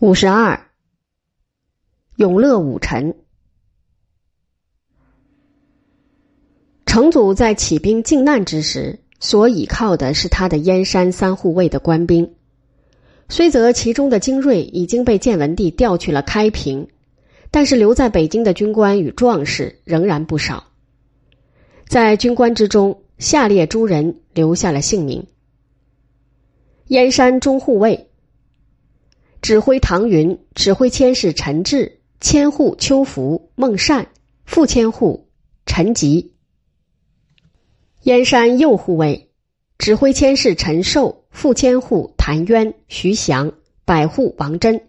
五十二，永乐武臣。成祖在起兵靖难之时，所倚靠的是他的燕山三护卫的官兵。虽则其中的精锐已经被建文帝调去了开平，但是留在北京的军官与壮士仍然不少。在军官之中，下列诸人留下了姓名：燕山中护卫。指挥唐云，指挥佥事陈志，千户邱福、孟善，副千户陈吉。燕山右护卫，指挥佥事陈寿，副千户谭渊、徐祥，百户王真。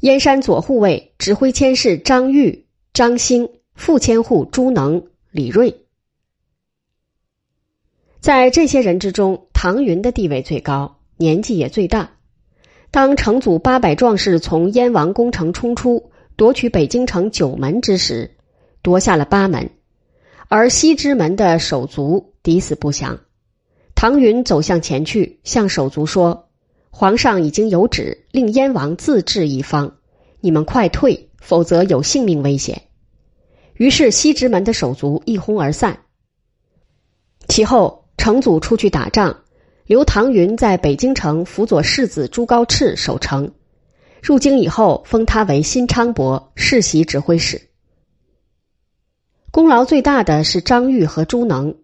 燕山左护卫，指挥佥事张玉、张兴，副千户朱能、李瑞。在这些人之中，唐云的地位最高，年纪也最大。当成祖八百壮士从燕王宫城冲出，夺取北京城九门之时，夺下了八门，而西直门的手足抵死不降。唐云走向前去，向手足说：“皇上已经有旨，令燕王自治一方，你们快退，否则有性命危险。”于是西直门的手足一哄而散。其后，成祖出去打仗。刘唐云在北京城辅佐世子朱高炽守城，入京以后封他为新昌伯世袭指挥使。功劳最大的是张玉和朱能。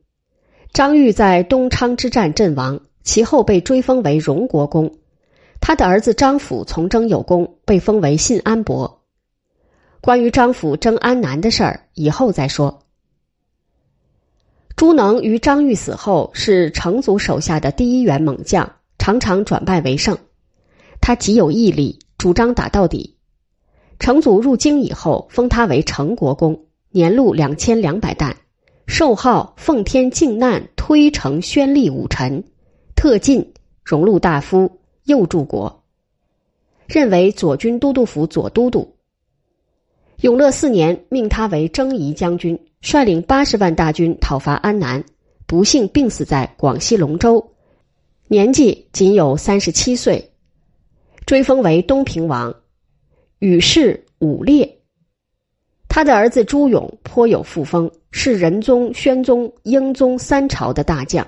张玉在东昌之战阵亡，其后被追封为荣国公。他的儿子张辅从征有功，被封为信安伯。关于张辅征安南的事儿，以后再说。朱能于张玉死后是成祖手下的第一员猛将，常常转败为胜。他极有毅力，主张打到底。成祖入京以后，封他为成国公，年禄两千两百担，授号奉天靖难推诚宣力武臣，特进荣禄大夫，右柱国，任为左军都督府左都督。永乐四年，命他为征夷将军。率领八十万大军讨伐安南，不幸病死在广西龙州，年纪仅有三十七岁，追封为东平王，与世武烈。他的儿子朱勇颇有副封，是仁宗、宣宗、英宗三朝的大将。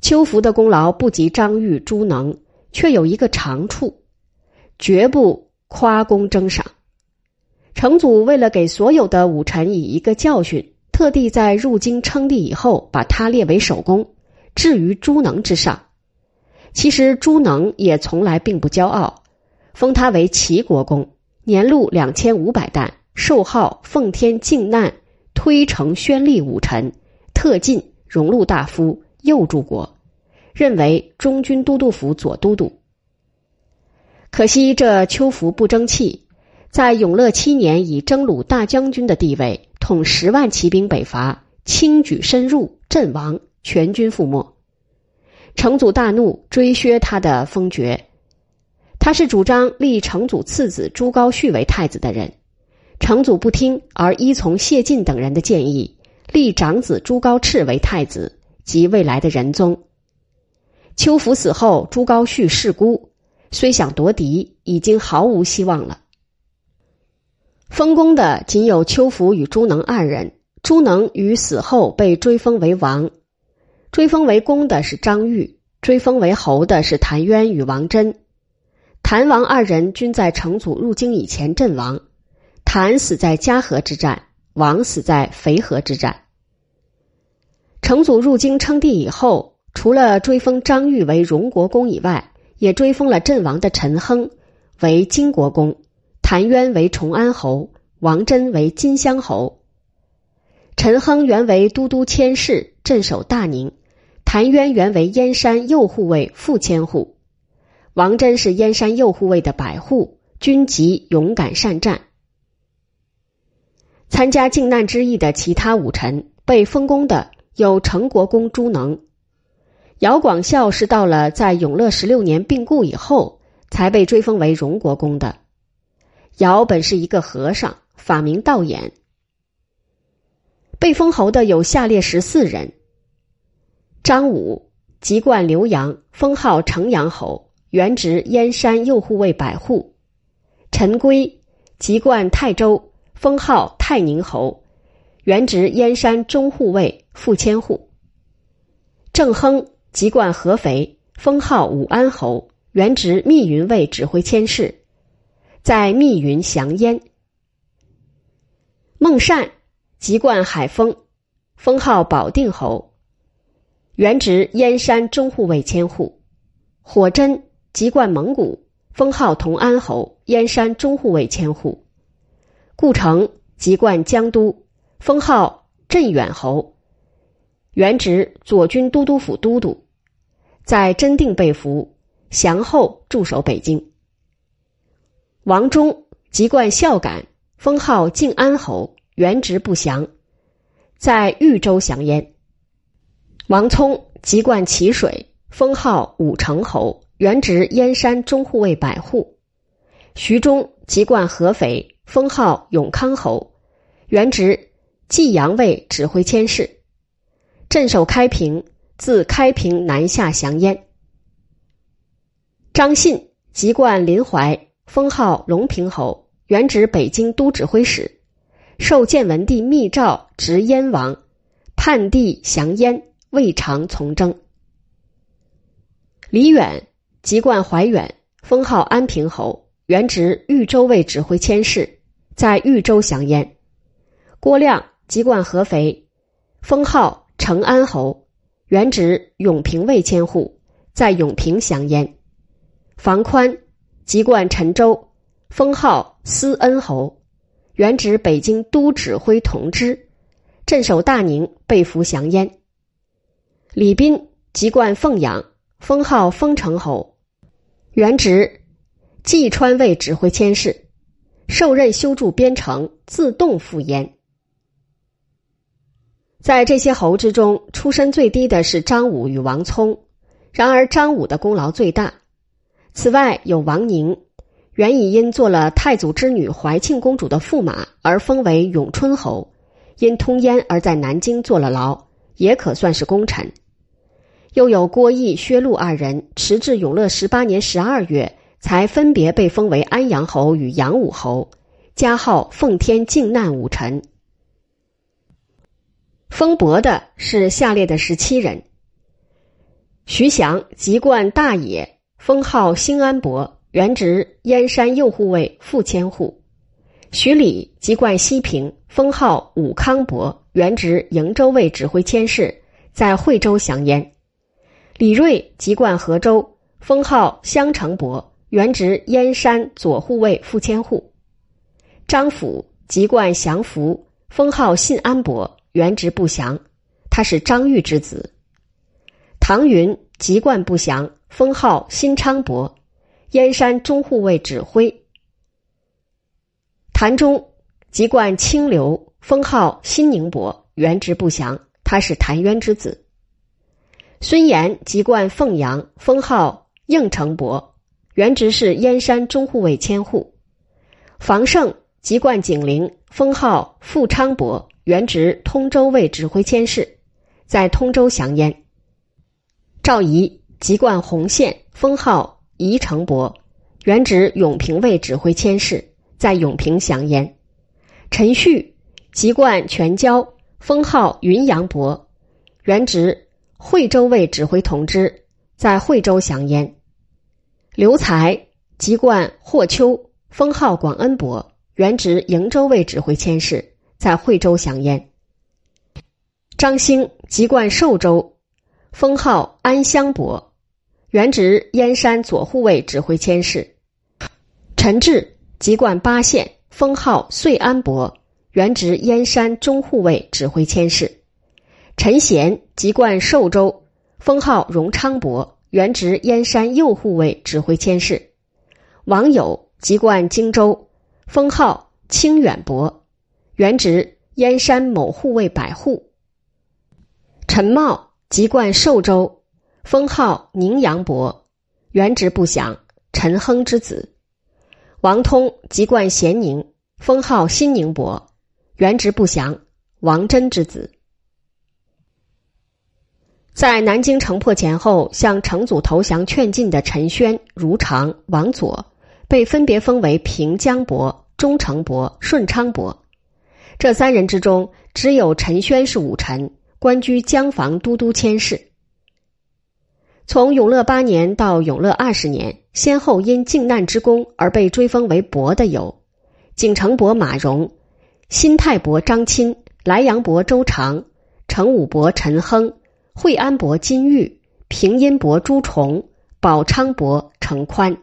邱福的功劳不及张玉、朱能，却有一个长处，绝不夸功争赏。成祖为了给所有的武臣以一个教训，特地在入京称帝以后，把他列为首功，置于朱能之上。其实朱能也从来并不骄傲，封他为齐国公，年禄两千五百担，授号奉天靖难推诚宣力武臣，特进荣禄大夫，右柱国，任为中军都督府左都督。可惜这邱福不争气。在永乐七年，以征虏大将军的地位，统十万骑兵北伐，轻举深入，阵亡，全军覆没。成祖大怒，追削他的封爵。他是主张立成祖次子朱高煦为太子的人，成祖不听，而依从谢晋等人的建议，立长子朱高炽为太子，即未来的仁宗。邱福死后，朱高煦弑孤，虽想夺嫡，已经毫无希望了。封公的仅有邱福与朱能二人。朱能于死后被追封为王，追封为公的是张玉，追封为侯的是谭渊与王真。谭王二人均在成祖入京以前阵亡，谭死在嘉禾之战，王死在肥河之战。成祖入京称帝以后，除了追封张玉为荣国公以外，也追封了阵亡的陈亨为金国公。谭渊为崇安侯，王真为金乡侯。陈亨原为都督佥事，镇守大宁；谭渊原为燕山右护卫副千户，王真是燕山右护卫的百户，军籍勇敢善战。参加靖难之役的其他武臣被封功的有成国公朱能，姚广孝是到了在永乐十六年病故以后才被追封为荣国公的。尧本是一个和尚，法名道衍。被封侯的有下列十四人：张武籍贯浏阳，封号城阳侯，原职燕山右护卫百户；陈规，籍贯泰州，封号泰宁侯，原职燕山中护卫副千户；郑亨，籍贯合肥，封号武安侯，原职密云卫指挥佥事，在密云降燕。孟善，籍贯海丰，封号保定侯，原职燕山中护卫千户；火真，籍贯蒙古，封号同安侯，燕山中护卫千户；顾城，籍贯江都，封号镇远侯，原职左军都督府都督，在真定被俘，降后驻守北京。王忠，籍贯孝感，封号靖安侯。原职不详，在豫州降燕。王聪籍贯淇水，封号武成侯，原职燕山中护卫百户。徐忠籍贯合肥，封号永康侯，原职济阳卫指挥佥事，镇守开平，自开平南下降燕。张信籍贯临淮，封号隆平侯，原职北京都指挥使。受建文帝密诏，执燕王，叛帝降燕，未尝从征。李远籍贯怀远，封号安平侯，原职豫州卫指挥佥事，在豫州降燕。郭亮籍贯合肥，封号成安侯，原职永平卫千户，在永平降燕。房宽籍贯陈州，封号思恩侯。原职北京都指挥同知，镇守大宁，被俘降燕。李斌籍贯凤阳，封号丰城侯，原职济川卫指挥佥事，受任修筑边城，自动赴燕。在这些侯之中，出身最低的是张武与王聪，然而张武的功劳最大。此外有王宁。原已因做了太祖之女怀庆公主的驸马而封为永春侯，因通烟而在南京坐了牢，也可算是功臣。又有郭义、薛禄二人，迟至永乐十八年十二月，才分别被封为安阳侯与阳武侯，加号奉天靖难武臣。封伯的是下列的十七人：徐祥籍贯大野，封号兴安伯。原职燕山右护卫副千户，徐礼籍贯西平，封号武康伯，原职营州卫指挥佥事，在惠州降燕。李瑞籍贯河州，封号襄城伯，原职燕山左护卫副千户。张辅籍贯降福，封号信安伯，原职不详，他是张玉之子。唐云籍贯不详，封号新昌伯。燕山中护卫指挥，谭忠籍贯清流，封号新宁伯，原职不详，他是谭渊之子。孙岩籍贯凤阳，封号应城伯，原职是燕山中护卫千户。房胜籍贯景陵，封号富昌伯，原职通州卫指挥千事，在通州降燕。赵仪籍贯洪县，封号。宜城伯，原职永平卫指挥佥事，在永平降燕。陈旭籍贯全椒，封号云阳伯，原职惠州卫指挥同知，在惠州降燕。刘才籍贯霍丘，封号广恩伯，原职营州卫指挥佥事，在惠州降燕。张兴籍贯寿州，封号安乡伯。原职燕山左护卫指挥佥事，陈志籍贯巴县，封号遂安伯，原职燕山中护卫指挥佥事。陈贤籍贯寿州，封号荣昌伯，原职燕山右护卫指挥佥事。王友籍贯荆州，封号清远伯，原职燕山某护卫百户。陈茂籍贯寿州。封号宁阳伯，原职不详，陈亨之子。王通籍贯咸宁，封号新宁伯，原职不详，王真之子。在南京城破前后向成祖投降劝进的陈宣、如常、王佐，被分别封为平江伯、忠诚伯、顺昌伯。这三人之中，只有陈宣是武臣，官居江防都督佥事。从永乐八年到永乐二十年，先后因靖难之功而被追封为伯的有：景成伯马融、新泰伯张钦、莱阳伯周长、成武伯陈亨、惠安伯金玉、平阴伯朱崇、宝昌伯程宽。